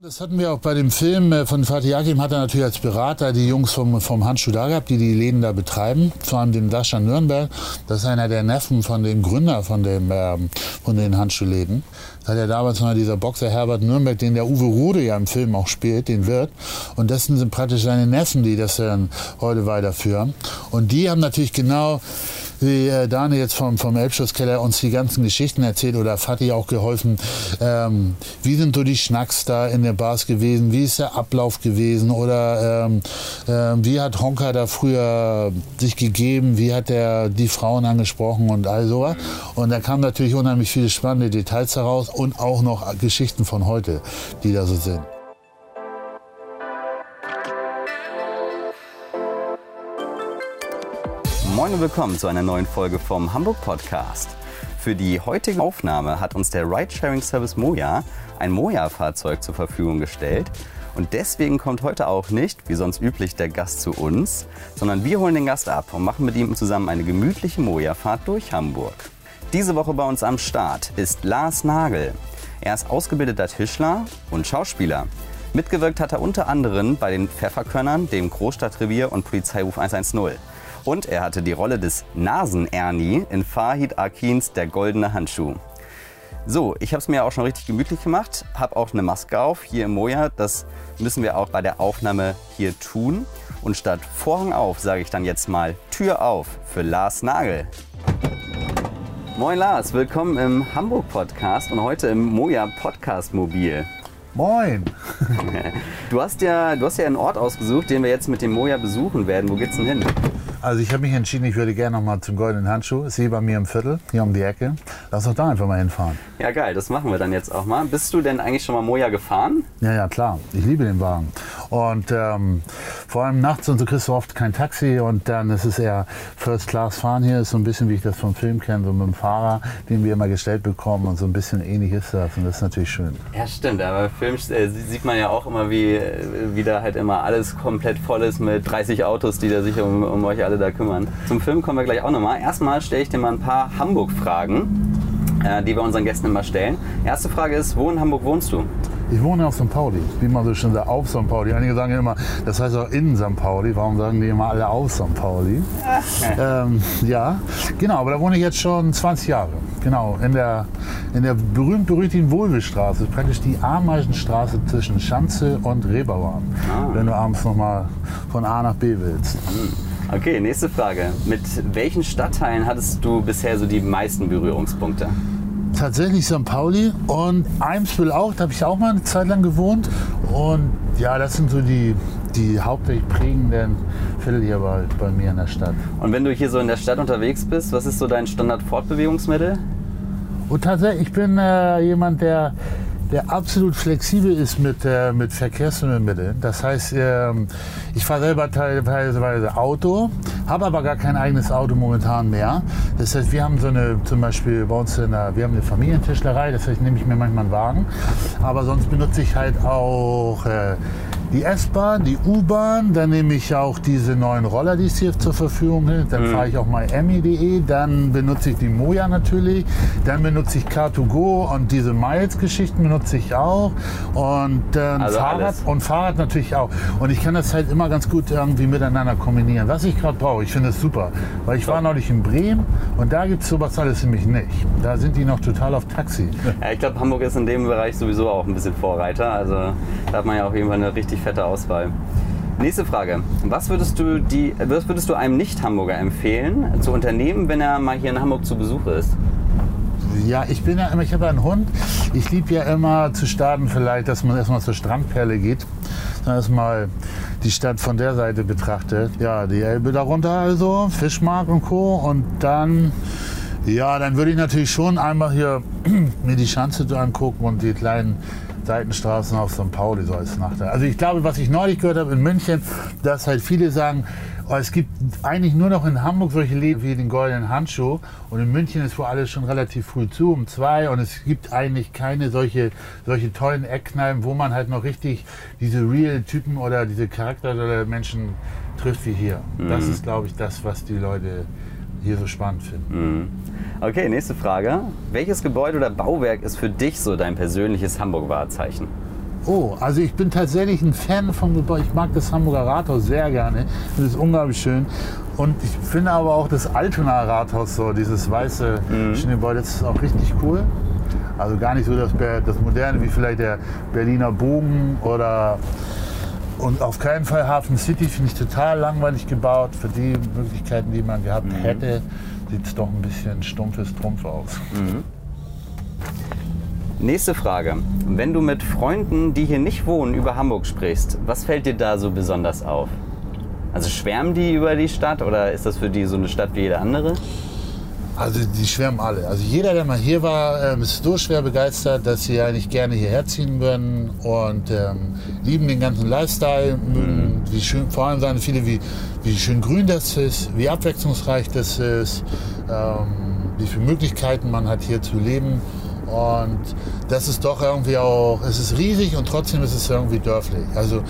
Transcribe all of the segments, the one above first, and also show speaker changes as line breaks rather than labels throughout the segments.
Das hatten wir auch bei dem Film äh, von Fatih Akim, hat er natürlich als Berater die Jungs vom, vom Handschuh da gehabt, die die Läden da betreiben, vor allem den Sascha Nürnberg. Das ist einer der Neffen von dem Gründer von, dem, ähm, von den Handschuhläden. Das hat ja damals noch dieser Boxer Herbert Nürnberg, den der Uwe Rude ja im Film auch spielt, den Wirt. Und das sind praktisch seine Neffen, die das dann heute weiterführen. Und die haben natürlich genau wie äh, Daniel jetzt vom, vom Elbschusskeller uns die ganzen Geschichten erzählt oder Fatih auch geholfen. Ähm, wie sind so die Schnacks da in der Bars gewesen? Wie ist der Ablauf gewesen? Oder ähm, äh, wie hat Honka da früher sich gegeben? Wie hat er die Frauen angesprochen und all sowas? Und da kamen natürlich unheimlich viele spannende Details heraus und auch noch Geschichten von heute, die da so sind.
Moin und willkommen zu einer neuen Folge vom Hamburg Podcast. Für die heutige Aufnahme hat uns der Ridesharing Service Moja ein Moja-Fahrzeug zur Verfügung gestellt. Und deswegen kommt heute auch nicht, wie sonst üblich, der Gast zu uns, sondern wir holen den Gast ab und machen mit ihm zusammen eine gemütliche Moja-Fahrt durch Hamburg. Diese Woche bei uns am Start ist Lars Nagel. Er ist ausgebildeter Tischler und Schauspieler. Mitgewirkt hat er unter anderem bei den Pfefferkörnern, dem Großstadtrevier und Polizeiruf 110. Und er hatte die Rolle des Nasen-Ernie in Fahid Akins Der goldene Handschuh. So, ich habe es mir auch schon richtig gemütlich gemacht, habe auch eine Maske auf hier im Moja. Das müssen wir auch bei der Aufnahme hier tun. Und statt Vorhang auf sage ich dann jetzt mal Tür auf für Lars Nagel. Moin Lars, willkommen im Hamburg Podcast und heute im Moja Podcast Mobil.
Moin!
Du hast, ja, du hast ja einen Ort ausgesucht, den wir jetzt mit dem Moja besuchen werden. Wo geht's denn hin?
Also ich habe mich entschieden, ich würde gerne noch mal zum Goldenen Handschuh. Ist hier bei mir im Viertel, hier um die Ecke. Lass uns da einfach mal hinfahren.
Ja, geil, das machen wir dann jetzt auch mal. Bist du denn eigentlich schon mal Moja gefahren?
Ja, ja, klar. Ich liebe den Wagen. Und ähm, vor allem nachts und so kriegst du oft kein Taxi und dann ist es eher First Class fahren hier. Ist so ein bisschen, wie ich das vom Film kenne, so mit dem Fahrer, den wir immer gestellt bekommen und so ein bisschen ähnlich ist das und das ist natürlich schön.
Ja, stimmt. Aber im Film äh, sieht man ja auch immer, wie, äh, wie da halt immer alles komplett voll ist mit 30 Autos, die da sich um, um euch alle da kümmern. Zum Film kommen wir gleich auch nochmal. Erstmal stelle ich dir mal ein paar Hamburg-Fragen, äh, die wir unseren Gästen immer stellen. Erste Frage ist, wo in Hamburg wohnst du?
Ich wohne auf St. Pauli, wie man so schön sagt, auf St. Pauli. Einige sagen ja immer, das heißt auch in St. Pauli. Warum sagen die immer alle auf St. Pauli? ähm, ja, genau, aber da wohne ich jetzt schon 20 Jahre. Genau, in der, in der berühmt-berüchtigten Wohlwillstraße, praktisch die Ameisenstraße zwischen Schanze und Reeperbahn,
Ah.
wenn du abends nochmal von A nach B willst.
Okay, nächste Frage. Mit welchen Stadtteilen hattest du bisher so die meisten Berührungspunkte?
Tatsächlich St. Pauli und Eimsbüttel auch, da habe ich auch mal eine Zeit lang gewohnt. Und ja, das sind so die, die hauptsächlich prägenden Viertel hier bei, bei mir in der Stadt.
Und wenn du hier so in der Stadt unterwegs bist, was ist so dein Standard-Fortbewegungsmittel?
Und tatsächlich, ich bin äh, jemand, der, der absolut flexibel ist mit, äh, mit Verkehrsmitteln. Das heißt, ähm, ich fahre selber teilweise Auto, habe aber gar kein eigenes Auto momentan mehr. Das heißt, wir haben so eine, zum Beispiel bei uns in der, wir haben eine Familientischlerei, das heißt, nehme ich mir manchmal einen Wagen. Aber sonst benutze ich halt auch äh, die S-Bahn, die U-Bahn, dann nehme ich auch diese neuen Roller, die es hier zur Verfügung gibt. Dann fahre ich auch myemi.de, dann benutze ich die Moja natürlich, dann benutze ich Car2Go und diese Miles-Geschichten benutze ich auch und dann
Also
Fahrrad
alles.
und Fahrrad natürlich auch. Und ich kann das halt immer ganz gut irgendwie miteinander kombinieren. Was ich gerade brauche, ich finde es super, weil ich war neulich in Bremen und da gibt es sowas alles nämlich nicht. Da sind die noch total auf Taxi.
Ja, ich glaube, Hamburg ist in dem Bereich sowieso auch ein bisschen Vorreiter. Also da hat man ja auf jeden Fall eine richtig fette Auswahl. Nächste Frage. Was würdest du, die, was würdest du einem Nicht-Hamburger empfehlen zu unternehmen, wenn er mal hier in Hamburg zu Besuch ist?
Ja, ich bin ja immer, ich habe einen Hund. Ich liebe ja immer zu starten vielleicht, dass man erstmal zur Strandperle geht. Dann erstmal die Stadt von der Seite betrachtet. Ja, die Elbe darunter also, Fischmarkt und Co. Und dann, ja, dann würde ich natürlich schon einmal hier mir die Schanze angucken und die kleinen Seitenstraßen auf St. Pauli so als Nachteil. Also ich glaube, was ich neulich gehört habe in München, dass halt viele sagen, oh, es gibt eigentlich nur noch in Hamburg solche Läden wie den Goldenen Handschuh und in München ist wohl alles schon relativ früh zu, um zwei und es gibt eigentlich keine solche, solche tollen Eckkneipen, wo man halt noch richtig diese Real-Typen oder diese Charakter oder Menschen trifft wie hier. Das ist, glaube ich, das, was die Leute hier so spannend finden.
Okay, nächste Frage. Welches Gebäude oder Bauwerk ist für dich so dein persönliches Hamburg-Wahrzeichen?
Oh, also ich bin tatsächlich ein Fan vom Gebäude. Ich mag das Hamburger Rathaus sehr gerne. Das ist unglaublich schön. Und ich finde aber auch das Altonaer Rathaus, so dieses weiße
Mhm.
schöne Gebäude, das ist auch richtig cool. Also gar nicht so das, das Moderne wie vielleicht der Berliner Bogen oder und auf keinen Fall Hafen City finde ich total langweilig gebaut. Für die Möglichkeiten, die man gehabt
Mhm.
hätte, sieht es doch ein bisschen stumpfes Trumpf aus.
Nächste Frage. Wenn du mit Freunden, die hier nicht wohnen, über Hamburg sprichst, was fällt dir da so besonders auf? Also schwärmen die über die Stadt oder ist das für die so eine Stadt wie jede andere?
Also die schwärmen alle. Also jeder, der mal hier war, ähm, ist so schwer begeistert, dass sie eigentlich gerne hierher ziehen würden und ähm, lieben den ganzen Lifestyle, mögen, wie schön, vor allem sagen viele, wie, wie schön grün das ist, wie abwechslungsreich das ist, ähm, wie viele Möglichkeiten man hat hier zu leben. Und das ist doch irgendwie auch, es ist riesig und trotzdem ist es irgendwie dörflich. Also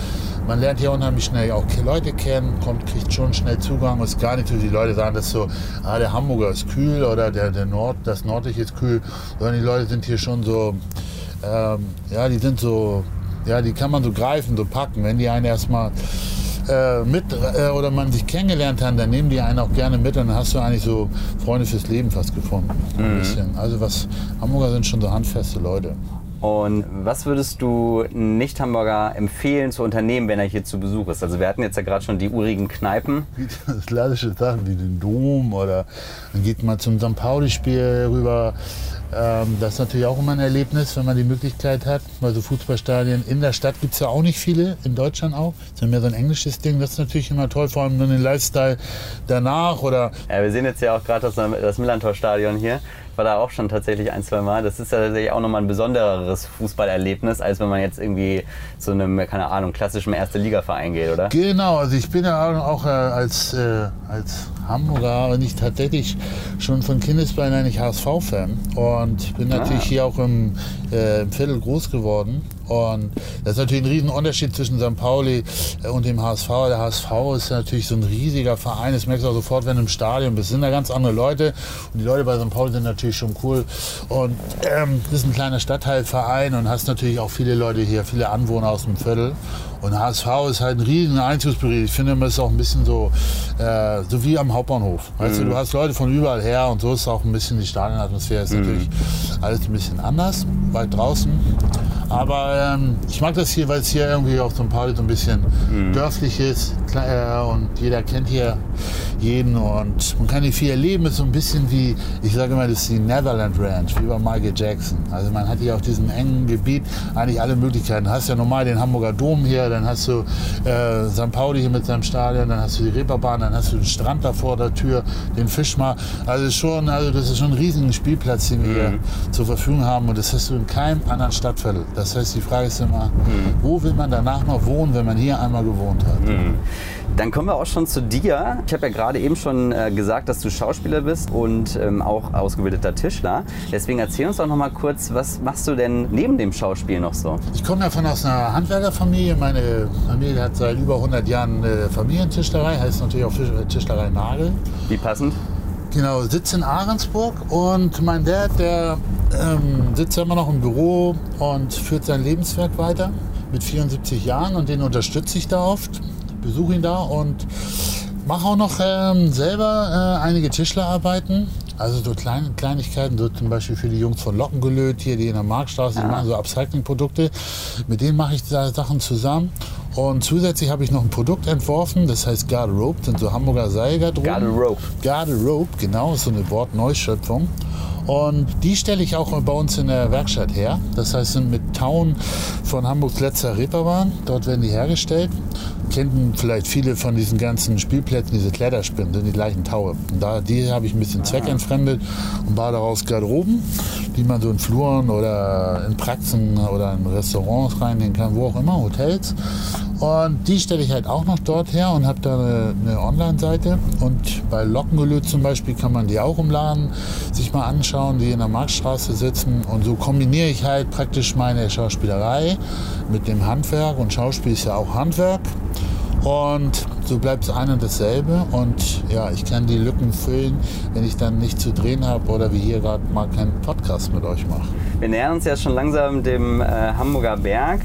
man lernt hier unheimlich schnell auch Leute kennen, kommt, kriegt schon schnell Zugang. Es ist gar nicht so, die Leute sagen das so, ah, der Hamburger ist kühl oder der, der Nord, das Nordliche ist kühl, sondern die Leute sind hier schon so, ähm, ja, die sind so, ja, die kann man so greifen, so packen. Wenn die einen erstmal äh, mit äh, oder man sich kennengelernt hat, dann nehmen die einen auch gerne mit und dann hast du eigentlich so Freunde fürs Leben fast gefunden. Ein bisschen. Also was Hamburger sind schon so handfeste Leute.
Und was würdest du Nicht-Hamburger empfehlen zu unternehmen, wenn er hier zu Besuch ist? Also wir hatten jetzt ja gerade schon die urigen Kneipen.
klassische Sachen wie den Dom oder dann geht man zum St. Pauli-Spiel rüber. Ähm, das ist natürlich auch immer ein Erlebnis, wenn man die Möglichkeit hat. Weil so Fußballstadien in der Stadt gibt es ja auch nicht viele, in Deutschland auch. Das ist mehr so ein englisches Ding. Das ist natürlich immer toll, vor allem nur den Lifestyle danach oder
Ja, wir sehen jetzt ja auch gerade das, das Millantor-Stadion hier. War da auch schon tatsächlich ein, zwei Mal. Das ist ja tatsächlich auch nochmal ein besondereres Fußballerlebnis, als wenn man jetzt irgendwie zu einem, keine Ahnung, klassischen Erste-Liga-Verein geht, oder?
Genau, also ich bin ja auch äh, als, äh, als Hamburger und ich tatsächlich schon von Kindesbeinen eigentlich HSV-Fan und bin natürlich
Ah.
hier auch im, äh, im Viertel groß geworden. Und das ist natürlich ein Riesenunterschied zwischen St. Pauli äh, und dem HSV. Der HSV ist natürlich so ein riesiger Verein. Das merkst du auch sofort, wenn du im Stadion bist. Es sind da ganz andere Leute. Und die Leute bei St. Pauli sind natürlich schon cool. Und ähm, das ist ein kleiner Stadtteilverein und hast natürlich auch viele Leute hier, viele Anwohner aus dem Viertel. Und HSV ist halt ein riesen Einzugsbereich. Ich finde, das ist auch ein bisschen so, äh, so wie am Hauptbahnhof. Weißt du, du hast Leute von überall her und so ist auch ein bisschen die Stadionatmosphäre. Ist natürlich alles ein bisschen anders, weit draußen. Aber ähm, ich mag das hier, weil es hier irgendwie auch so ein paar so ein bisschen dörflich ist kle- äh, und jeder kennt hier jeden und man kann hier viel erleben. Es ist so ein bisschen wie, ich sage immer, das ist die Neverland Ranch, wie bei Michael Jackson. Also man hat hier auf diesem engen Gebiet eigentlich alle Möglichkeiten. Du hast ja normal den Hamburger Dom hier, dann hast du äh, St. Pauli hier mit seinem Stadion, dann hast du die Reeperbahn, dann hast du den Strand da vor der Tür, den Fischmarkt. Also schon, also das ist schon ein riesiger Spielplatz, den wir hier zur Verfügung haben und das hast du in keinem anderen Stadtviertel. Das heißt, die Frage ist immer, wo will man danach noch wohnen, wenn man hier einmal gewohnt hat?
Dann kommen wir auch schon zu dir. Ich habe ja gerade eben schon äh, gesagt, dass du Schauspieler bist und ähm, auch ausgebildeter Tischler. Deswegen erzähl uns doch noch mal kurz, was machst du denn neben dem Schauspiel noch so?
Ich komme davon aus einer Handwerkerfamilie. Meine Familie hat seit über 100 Jahren äh, Familientischlerei, heißt natürlich auch Tischlerei Nagel.
Wie passend?
Genau, sitzt in Ahrensburg und mein Dad, der ähm, sitzt ja immer noch im Büro und führt sein Lebenswerk weiter mit 74 Jahren und den unterstütze ich da oft, besuche ihn da und mache auch noch ähm, selber äh, einige Tischlerarbeiten. Also so kleine Kleinigkeiten, so zum Beispiel für die Jungs von Lockengelöt hier, die in der Marktstraße, die machen so Upcycling-Produkte. Mit denen mache ich da Sachen zusammen. Und zusätzlich habe ich noch ein Produkt entworfen, das heißt Garderobe, sind so Hamburger Seilgarderoben.
Garderobe.
Garderobe, genau, ist so eine Wortneuschöpfung. Und die stelle ich auch bei uns in der Werkstatt her. Das heißt, sind mit Tauen von Hamburgs letzter Reeperbahn. Dort werden die hergestellt. Kennen vielleicht viele von diesen ganzen Spielplätzen, diese Kletterspinnen, sind die gleichen Taue. Und da, die habe ich ein bisschen zweckentfremdet und baue daraus Garderoben, die man so in Fluren oder in Praxen oder in Restaurants reinnehmen kann, wo auch immer, Hotels. Und die stelle ich halt auch noch dort her und habe da eine, eine Online-Seite. Und bei Lockengelöt zum Beispiel kann man die auch im Laden sich mal anschauen, die in der Marktstraße sitzen. Und so kombiniere ich halt praktisch meine Schauspielerei mit dem Handwerk. Und Schauspiel ist ja auch Handwerk. Und so bleibt es ein und dasselbe. Und ja, ich kann die Lücken füllen, wenn ich dann nicht zu drehen habe oder wie hier gerade mal keinen Podcast mit euch mache.
Wir nähern uns ja schon langsam dem äh, Hamburger Berg.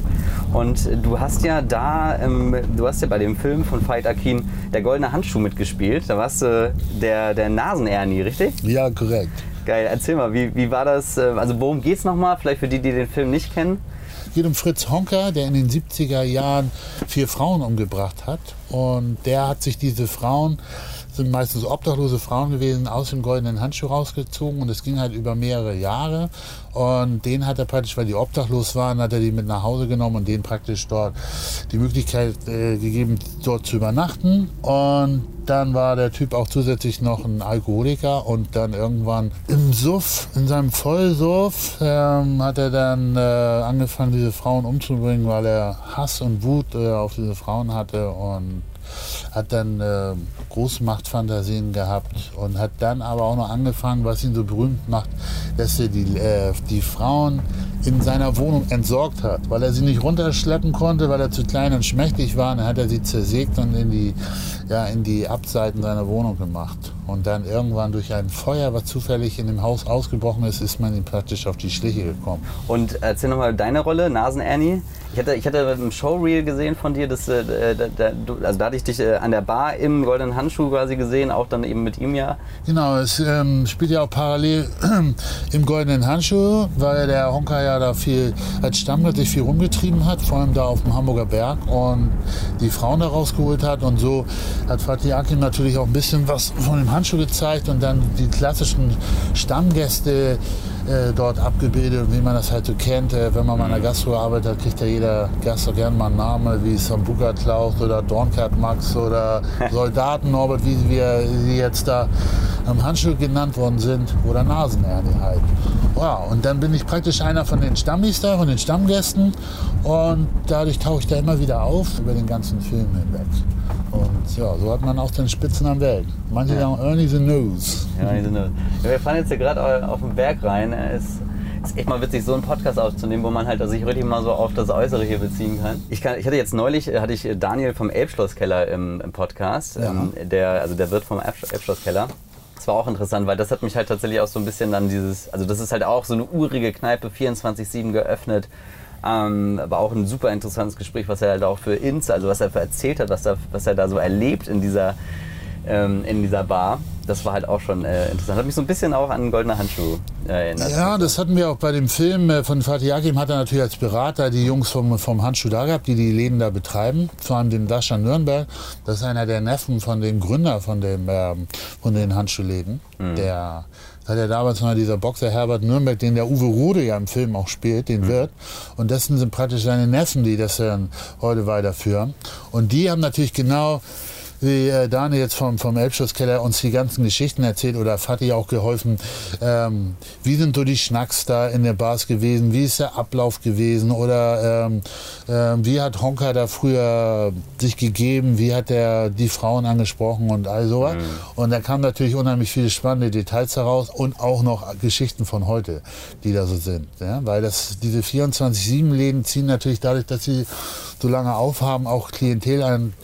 Und du hast ja da, ähm, du hast ja bei dem Film von Veit Akin der goldene Handschuh mitgespielt. Da warst du der, der Nasen-Ernie, richtig?
Ja, korrekt.
Geil, erzähl mal, wie, wie war das? äh, Also worum geht's nochmal? Vielleicht für die, die den Film nicht kennen.
Es geht um Fritz Honka, der in den 70er Jahren vier Frauen umgebracht hat. Und der hat sich diese Frauen, sind meistens obdachlose Frauen gewesen, aus dem goldenen Handschuh rausgezogen. Und es ging halt über mehrere Jahre. Und den hat er praktisch, weil die obdachlos waren, hat er die mit nach Hause genommen und denen praktisch dort die Möglichkeit äh, gegeben, dort zu übernachten. Und dann war der Typ auch zusätzlich noch ein Alkoholiker und dann irgendwann im Suff, in seinem Vollsuff, ähm, hat er dann äh, angefangen, diese Frauen umzubringen, weil er Hass und Wut äh, auf diese Frauen hatte und hat dann äh, Großmachtfantasien gehabt und hat dann aber auch noch angefangen, was ihn so berühmt macht, dass er die, äh, die Frauen in seiner Wohnung entsorgt hat, weil er sie nicht runterschleppen konnte, weil er zu klein und schmächtig war. Dann hat er sie zersägt und in die, ja, in die Abseiten seiner Wohnung gemacht. Und dann irgendwann durch ein Feuer, was zufällig in dem Haus ausgebrochen ist, ist man ihm praktisch auf die Schliche gekommen.
Und erzähl nochmal deine Rolle, Nasen-Ernie. Ich hatte, ich hatte im Showreel gesehen von dir, dass, äh, da, da, also da hatte ich dich äh, an der Bar im goldenen Handschuh quasi gesehen, auch dann eben mit ihm ja.
Genau, es ähm, spielt ja auch parallel im Goldenen Handschuh, weil der Honka ja da viel als Stammgast sich viel rumgetrieben hat, vor allem da auf dem Hamburger Berg und die Frauen da rausgeholt hat. Und so hat Fatih Akin natürlich auch ein bisschen was von dem Handschuh gezeigt und dann die klassischen Stammgäste äh, dort abgebildet, wie man das halt so kennt. Äh, wenn man mal in der Gastro arbeitet, kriegt ja jeder Gast auch gerne mal einen Namen, wie Sambuka Klaus oder Dornkat Max oder Soldaten Norbert, wie wir sie jetzt da am Handschuh genannt worden sind, oder Nasenerne halt. Ja, und dann bin ich praktisch einer von den Stammis da, von den Stammgästen und dadurch tauche ich da immer wieder auf über den ganzen Film hinweg. Und ja, so hat man auch den Spitznamen Welt. Manche sagen Ernie the News.
Ja, die sind, ja, wir fahren jetzt hier gerade auf den Berg rein. Es ist echt mal witzig, so einen Podcast aufzunehmen, wo man halt sich richtig mal so auf das Äußere hier beziehen kann. Ich, kann, ich hatte jetzt neulich äh, hatte ich Daniel vom Elbschlosskeller im, im Podcast,
Ja.
ähm, der, also der Wirt vom Elbsch- Elbschlosskeller. Das war auch interessant, weil das hat mich halt tatsächlich auch so ein bisschen dann dieses, also das ist halt auch so eine urige Kneipe, 24-7 geöffnet. Ähm, war auch ein super interessantes Gespräch, was er halt auch für Inz, also was er erzählt hat, was er, was er da so erlebt in dieser, ähm, in dieser Bar. Das war halt auch schon äh, interessant. Hat mich so ein bisschen auch an Goldene Handschuh äh, erinnert.
Ja, das hatten wir auch bei dem Film äh, von Fatih Akin, hat er natürlich als Berater die Jungs vom, vom Handschuh da gehabt, die die Läden da betreiben, vor allem den Dascher Nürnberg. Das ist einer der Neffen von dem Gründer von, dem, ähm, von den Handschuhläden. Der das hat ja damals mal dieser Boxer Herbert Nürnberg, den der Uwe Rode ja im Film auch spielt, den Wirt. Und das sind praktisch seine Neffen, die das dann heute weiterführen. Und die haben natürlich genau wie äh, Daniel jetzt vom, vom Elbschusskeller uns die ganzen Geschichten erzählt oder Fatih auch geholfen. Ähm, wie sind so die Schnacks da in der Bars gewesen? Wie ist der Ablauf gewesen? Oder ähm, ähm, wie hat Honka da früher sich gegeben? Wie hat er die Frauen angesprochen und all sowas? Und da kamen natürlich unheimlich viele spannende Details heraus und auch noch Geschichten von heute, die da so sind. Ja? Weil das, diese 24-7-Läden ziehen natürlich dadurch, dass sie so lange aufhaben, auch Klientel an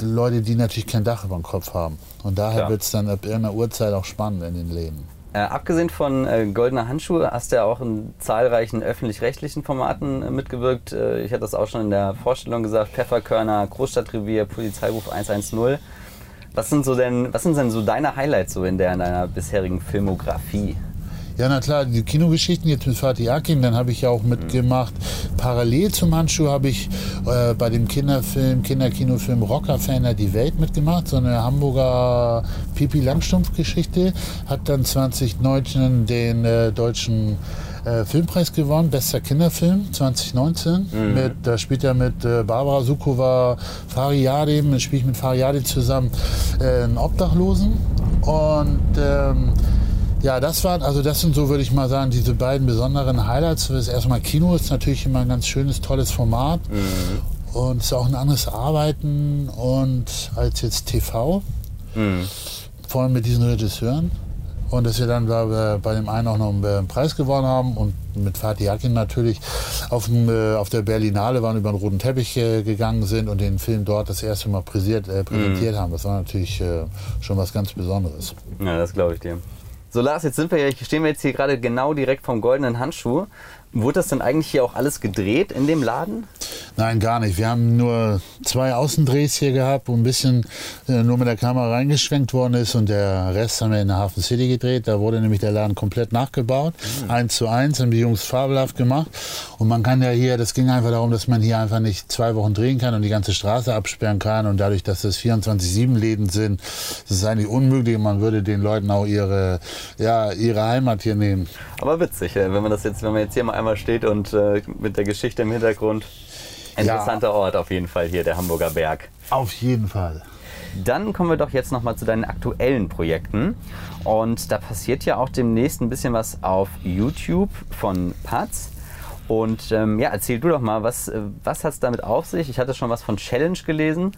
Leute, die natürlich kein Dach über dem Kopf haben. Und daher
Klar.
wird es dann ab irgendeiner Uhrzeit auch spannend in den Läden.
Äh, abgesehen von äh, Goldener Handschuhe hast du ja auch in zahlreichen öffentlich-rechtlichen Formaten äh, mitgewirkt. Äh, ich hatte das auch schon in der Vorstellung gesagt. Pfefferkörner, Großstadtrevier, Polizeiruf 110. Was sind so denn, was sind denn so deine Highlights so in, der, in deiner bisherigen Filmografie?
Ja, na klar, die Kinogeschichten jetzt mit Fatih Akin, dann habe ich ja auch mitgemacht. Parallel zum Handschuh habe ich äh, bei dem Kinderfilm, Kinderkinofilm Rocker Ferner die Welt mitgemacht, so eine Hamburger Pipi Langstumpf-Geschichte. Hat dann 2019 den äh, deutschen äh, Filmpreis gewonnen, bester Kinderfilm 2019. Mit, da spielt er mit äh, Barbara Sukowa, Fariadim, spiele ich mit Fariadim zusammen äh, einen Obdachlosen. Und ähm, ja, das waren, also das sind so, würde ich mal sagen, diese beiden besonderen Highlights. Das erstmal Kino ist natürlich immer ein ganz schönes, tolles Format. Und es ist auch ein anderes Arbeiten und als jetzt TV. Vor allem mit diesen Regisseuren. Und dass wir dann bei, bei dem einen auch noch einen äh, Preis gewonnen haben und mit Fatih Akin natürlich auf, dem, äh, auf der Berlinale waren über den roten Teppich äh, gegangen sind und den Film dort das erste Mal präsiert, äh, präsentiert haben. Das war natürlich äh, schon was ganz Besonderes.
Ja, das glaube ich dir. So Lars, jetzt sind wir ja, stehen wir jetzt hier gerade genau direkt vom goldenen Handschuh. Wurde das denn eigentlich hier auch alles gedreht in dem Laden?
Nein, gar nicht. Wir haben nur zwei Außendrehs hier gehabt, wo ein bisschen äh, nur mit der Kamera reingeschwenkt worden ist und der Rest haben wir in der Hafen City gedreht. Da wurde nämlich der Laden komplett nachgebaut. Mhm. Eins zu eins, haben die Jungs fabelhaft gemacht. Und man kann ja hier, das ging einfach darum, dass man hier einfach nicht zwei Wochen drehen kann und die ganze Straße absperren kann. Und dadurch, dass das 24-7 Läden sind, ist es eigentlich unmöglich. Man würde den Leuten auch ihre, ja, ihre Heimat hier nehmen.
Aber witzig, äh, wenn man das jetzt, wenn man jetzt hier mal einmal steht und äh, mit der Geschichte im Hintergrund Interessanter ja. Ort auf jeden Fall hier, der Hamburger Berg.
Auf jeden Fall.
Dann kommen wir doch jetzt noch mal zu deinen aktuellen Projekten. Und da passiert ja auch demnächst ein bisschen was auf YouTube von Paz. Und ähm, ja, erzähl du doch mal, was, äh, was hat es damit auf sich? Ich hatte schon was von Challenge gelesen.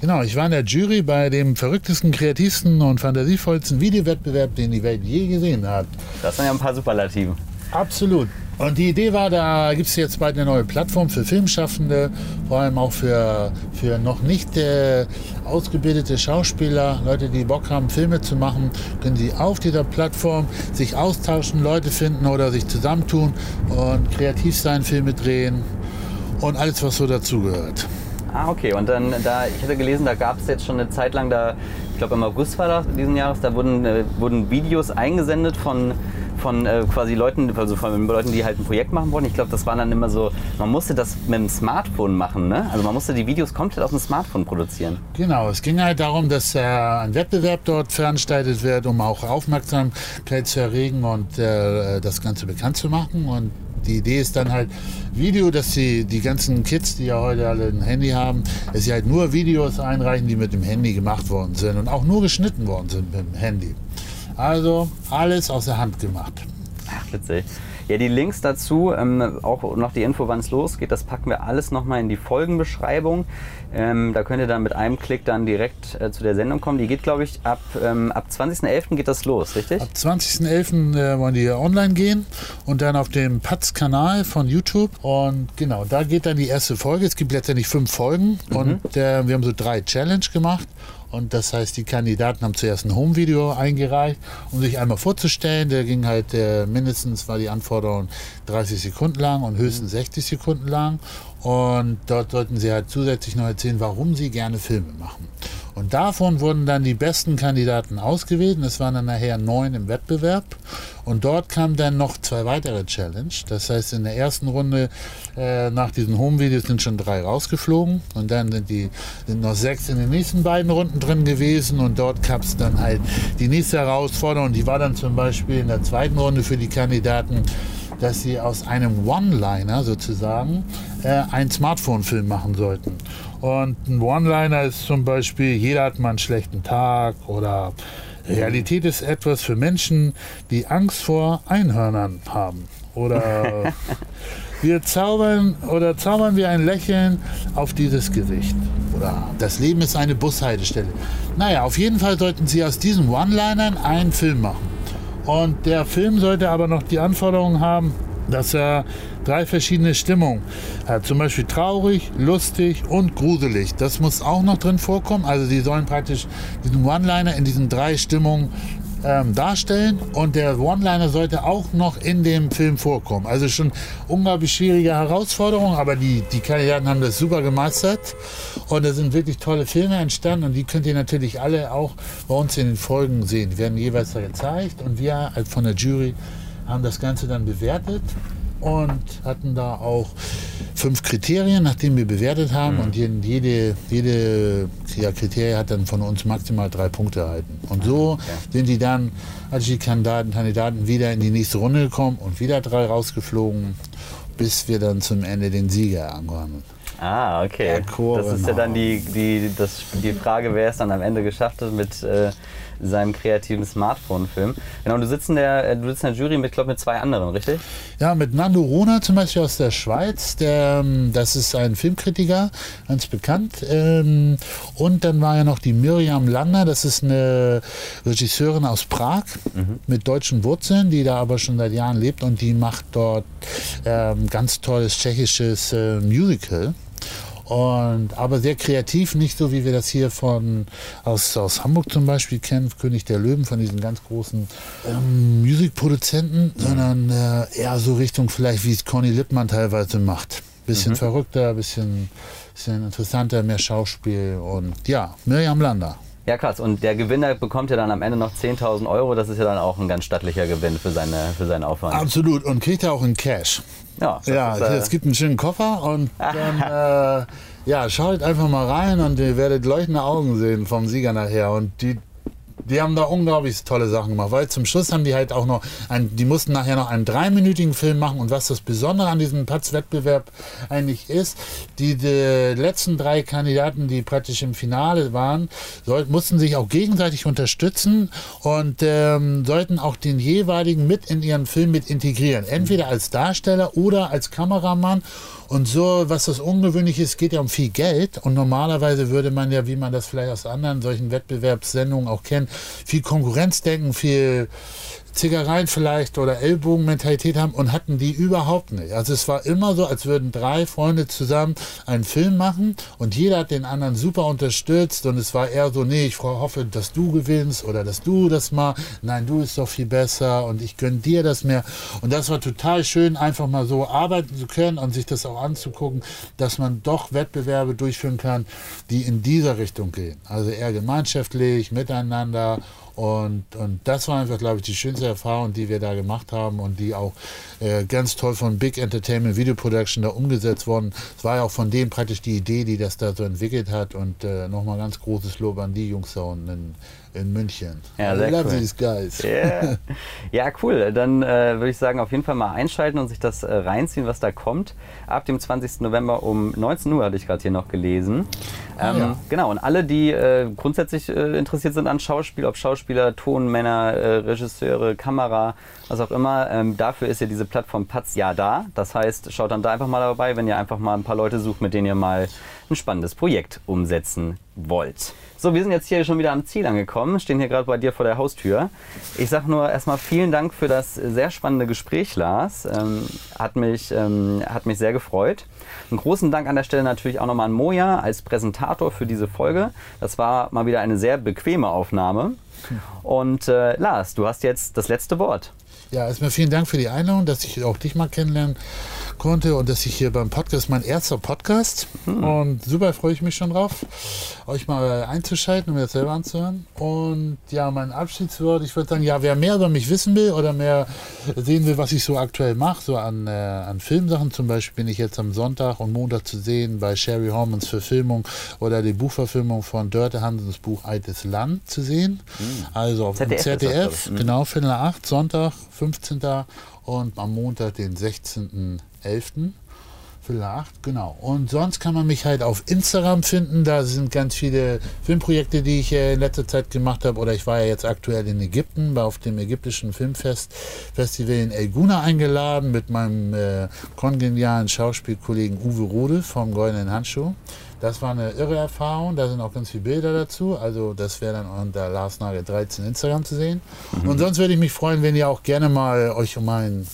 Genau, ich war in der Jury bei dem verrücktesten, kreativsten und fantasievollsten Videowettbewerb, den die Welt je gesehen hat.
Das sind ja ein paar Superlativen.
Absolut. Und die Idee war, da gibt es jetzt bald eine neue Plattform für Filmschaffende, vor allem auch für, für noch nicht äh, ausgebildete Schauspieler, Leute, die Bock haben, Filme zu machen, können sie auf dieser Plattform sich austauschen, Leute finden oder sich zusammentun und kreativ sein, Filme drehen und alles, was so dazugehört.
Ah, okay. Und dann, da, ich hatte gelesen, da gab es jetzt schon eine Zeit lang, da, ich glaube im August war das diesen Jahres, da wurden, äh, wurden Videos eingesendet von von äh, quasi Leuten, also von Leuten, die halt ein Projekt machen wollen. Ich glaube, das war dann immer so, man musste das mit dem Smartphone machen, ne? Also man musste die Videos komplett auf dem Smartphone produzieren.
Genau, es ging halt darum, dass äh, ein Wettbewerb dort veranstaltet wird, um auch Aufmerksamkeit zu erregen und äh, das Ganze bekannt zu machen. Und die Idee ist dann halt Video, dass die, die ganzen Kids, die ja heute alle ein Handy haben, dass sie halt nur Videos einreichen, die mit dem Handy gemacht worden sind und auch nur geschnitten worden sind mit dem Handy. Also alles aus der Hand gemacht.
Ach, witzig. Ja, die Links dazu, ähm, auch noch die Info, wann es losgeht, das packen wir alles nochmal in die Folgenbeschreibung. Ähm, da könnt ihr dann mit einem Klick dann direkt äh, zu der Sendung kommen. Die geht, glaube ich, ab, ähm, ab 20.11. geht das los, richtig?
Ab 20.11. Äh, wollen die online gehen und dann auf dem Patz-Kanal von YouTube. Und genau, da geht dann die erste Folge. Es gibt letztendlich fünf Folgen mhm. und äh, wir haben so drei Challenge gemacht. Und das heißt, die Kandidaten haben zuerst ein Home-Video eingereicht, um sich einmal vorzustellen. Der ging halt äh, mindestens, war die Anforderung 30 Sekunden lang und höchstens 60 Sekunden lang. Und dort sollten sie halt zusätzlich noch erzählen, warum sie gerne Filme machen. Und davon wurden dann die besten Kandidaten ausgewählt. Es waren dann nachher neun im Wettbewerb. Und dort kamen dann noch zwei weitere Challenge. Das heißt, in der ersten Runde äh, nach diesen Home-Videos sind schon drei rausgeflogen. Und dann sind, die, sind noch sechs in den nächsten beiden Runden drin gewesen. Und dort gab es dann halt die nächste Herausforderung. Die war dann zum Beispiel in der zweiten Runde für die Kandidaten dass sie aus einem One-Liner sozusagen äh, einen Smartphone-Film machen sollten. Und ein One-Liner ist zum Beispiel, jeder hat mal einen schlechten Tag oder Realität ist etwas für Menschen, die Angst vor Einhörnern haben. Oder wir zaubern oder zaubern wir ein Lächeln auf dieses Gesicht. Oder das Leben ist eine Bushaltestelle. Naja, auf jeden Fall sollten Sie aus diesen One-Linern einen Film machen. Und der Film sollte aber noch die Anforderung haben, dass er drei verschiedene Stimmungen hat. Zum Beispiel traurig, lustig und gruselig. Das muss auch noch drin vorkommen. Also sie sollen praktisch diesen One-Liner in diesen drei Stimmungen ähm, darstellen. Und der One-Liner sollte auch noch in dem Film vorkommen. Also schon unglaublich schwierige Herausforderung, aber die, die Kandidaten haben das super gemeistert. Und da sind wirklich tolle Filme entstanden. Und die könnt ihr natürlich alle auch bei uns in den Folgen sehen. Die werden jeweils da gezeigt. Und wir von der Jury haben das Ganze dann bewertet und hatten da auch fünf Kriterien, nachdem wir bewertet haben. Mhm. Und jede, jede ja, Kriterie hat dann von uns maximal drei Punkte erhalten. Und so okay. sind die dann, als die Kandidaten, Kandidaten wieder in die nächste Runde gekommen und wieder drei rausgeflogen, bis wir dann zum Ende den Sieger erlangen.
Ah, okay. Das ist ja dann die, die, das, die Frage, wer es dann am Ende geschafft hat mit äh, seinem kreativen Smartphone-Film. Genau, du sitzt in der, du sitzt in der Jury mit, glaube mit zwei anderen, richtig?
Ja, mit Nando Rona zum Beispiel aus der Schweiz. Der, ähm, das ist ein Filmkritiker, ganz bekannt. Ähm, und dann war ja noch die Miriam Lander, das ist eine Regisseurin aus Prag mhm. mit deutschen Wurzeln, die da aber schon seit Jahren lebt und die macht dort ähm, ganz tolles tschechisches äh, Musical. Und, aber sehr kreativ, nicht so wie wir das hier von aus, aus Hamburg zum Beispiel kennen, König der Löwen, von diesen ganz großen ähm, Musikproduzenten, mhm. sondern äh, eher so Richtung vielleicht, wie es Conny Lippmann teilweise macht. Bisschen mhm. verrückter, bisschen, bisschen interessanter, mehr Schauspiel und ja, Miriam Lander.
Ja, krass. Und der Gewinner bekommt ja dann am Ende noch 10.000 Euro. Das ist ja dann auch ein ganz stattlicher Gewinn für, seine, für seinen Aufwand.
Absolut. Und kriegt er auch in Cash. Ja, ja ist, äh es gibt einen schönen Koffer und dann äh, ja, schaut einfach mal rein und ihr werdet leuchtende Augen sehen vom Sieger nachher. Und die die haben da unglaublich tolle Sachen gemacht, weil zum Schluss haben die halt auch noch, ein, die mussten nachher noch einen dreiminütigen Film machen und was das Besondere an diesem Patz-Wettbewerb eigentlich ist, die, die, letzten drei Kandidaten, die praktisch im Finale waren, soll, mussten sich auch gegenseitig unterstützen und ähm, sollten auch den jeweiligen mit in ihren Film mit integrieren, entweder als Darsteller oder als Kameramann und so, was das ungewöhnlich ist, geht ja um viel Geld. Und normalerweise würde man ja, wie man das vielleicht aus anderen solchen Wettbewerbssendungen auch kennt, viel Konkurrenz denken, viel Zickereien vielleicht oder Ellbogenmentalität haben und hatten die überhaupt nicht. Also es war immer so, als würden drei Freunde zusammen einen Film machen und jeder hat den anderen super unterstützt und es war eher so, nee, ich hoffe, dass du gewinnst oder dass du das mal, nein, du bist doch viel besser und ich gönne dir das mehr. Und das war total schön, einfach mal so arbeiten zu können und sich das auch anzugucken, dass man doch Wettbewerbe durchführen kann, die in dieser Richtung gehen. Also eher gemeinschaftlich, miteinander und, und das war einfach, glaube ich, die schönste Erfahrung, die wir da gemacht haben und die auch äh, ganz toll von Big Entertainment Video Production da umgesetzt worden. Es war ja auch von denen praktisch die Idee, die das da so entwickelt hat. Und äh, nochmal ganz großes Lob an die Jungs da unten in, in München.
Ja, sehr I love cool. these guys. Yeah. Ja, cool. Dann äh, würde ich sagen, auf jeden Fall mal einschalten und sich das äh, reinziehen, was da kommt. Ab dem 20. November um 19 Uhr hatte ich gerade hier noch gelesen. Ah, ähm, ja. Genau, und alle, die äh, grundsätzlich äh, interessiert sind an Schauspiel, ob Schauspieler, Tonmänner, äh, Regisseure, Kamera, was auch immer, ähm, dafür ist ja diese Plattform Patz ja da. Das heißt, schaut dann da einfach mal dabei, wenn ihr einfach mal ein paar Leute sucht, mit denen ihr mal ein spannendes Projekt umsetzen wollt. So, wir sind jetzt hier schon wieder am Ziel angekommen, stehen hier gerade bei dir vor der Haustür. Ich sage nur erstmal vielen Dank für das sehr spannende Gespräch, Lars. Ähm, hat, mich, ähm, hat mich sehr gefreut. Einen großen Dank an der Stelle natürlich auch nochmal an Moja als Präsentator für diese Folge. Das war mal wieder eine sehr bequeme Aufnahme. Und äh, Lars, du hast jetzt das letzte Wort.
Ja, erstmal vielen Dank für die Einladung, dass ich auch dich mal kennenlernen konnte und dass ich hier beim Podcast, mein erster Podcast mhm. und super freue ich mich schon drauf, euch mal einzuschalten und mir das selber anzuhören. Und ja, mein Abschiedswort, ich würde sagen, ja, wer mehr über mich wissen will oder mehr sehen will, was ich so aktuell mache, so an, äh, an Filmsachen zum Beispiel, bin ich jetzt am Sonntag und Montag zu sehen bei Sherry Hormans Verfilmung oder die Buchverfilmung von Dörte Hansens Buch Altes Land zu sehen. Mhm. Also auf ZDF, ZDF das, hm. genau, Viertel 8, Sonntag, 15. und am Montag, den 16. 11. Vielleicht, genau. Und sonst kann man mich halt auf Instagram finden. Da sind ganz viele Filmprojekte, die ich äh, in letzter Zeit gemacht habe. Oder ich war ja jetzt aktuell in Ägypten, war auf dem ägyptischen Filmfest Festival in El Guna eingeladen mit meinem äh, kongenialen Schauspielkollegen Uwe Rode vom Goldenen Handschuh. Das war eine irre Erfahrung. Da sind auch ganz viele Bilder dazu. Also das wäre dann unter Lars Nagel 13 Instagram zu sehen. Mhm. Und sonst würde ich mich freuen, wenn ihr auch gerne mal euch um mein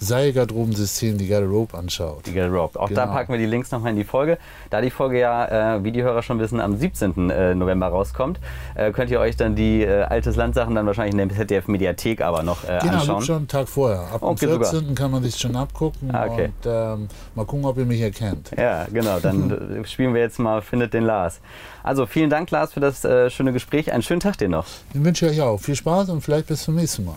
Seilgarderobensystem, die Garderobe anschaut.
Die Garderobe. Auch genau. da packen wir die Links nochmal in die Folge. Da die Folge ja, äh, wie die Hörer schon wissen, am 17. Äh, November rauskommt, äh, könnt ihr euch dann die äh, Altes Land-Sachen dann wahrscheinlich in der ZDF-Mediathek aber noch äh, genau, anschauen.
Genau, schon einen Tag vorher. Ab okay, dem 14. Super. kann man sich schon abgucken ah, okay. und ähm, mal gucken, ob ihr mich erkennt.
Ja, genau. Dann spielen wir jetzt mal Findet den Lars. Also vielen Dank, Lars, für das äh, schöne Gespräch. Einen schönen Tag dir noch.
Den wünsche ich euch auch. Viel Spaß und vielleicht bis zum nächsten Mal.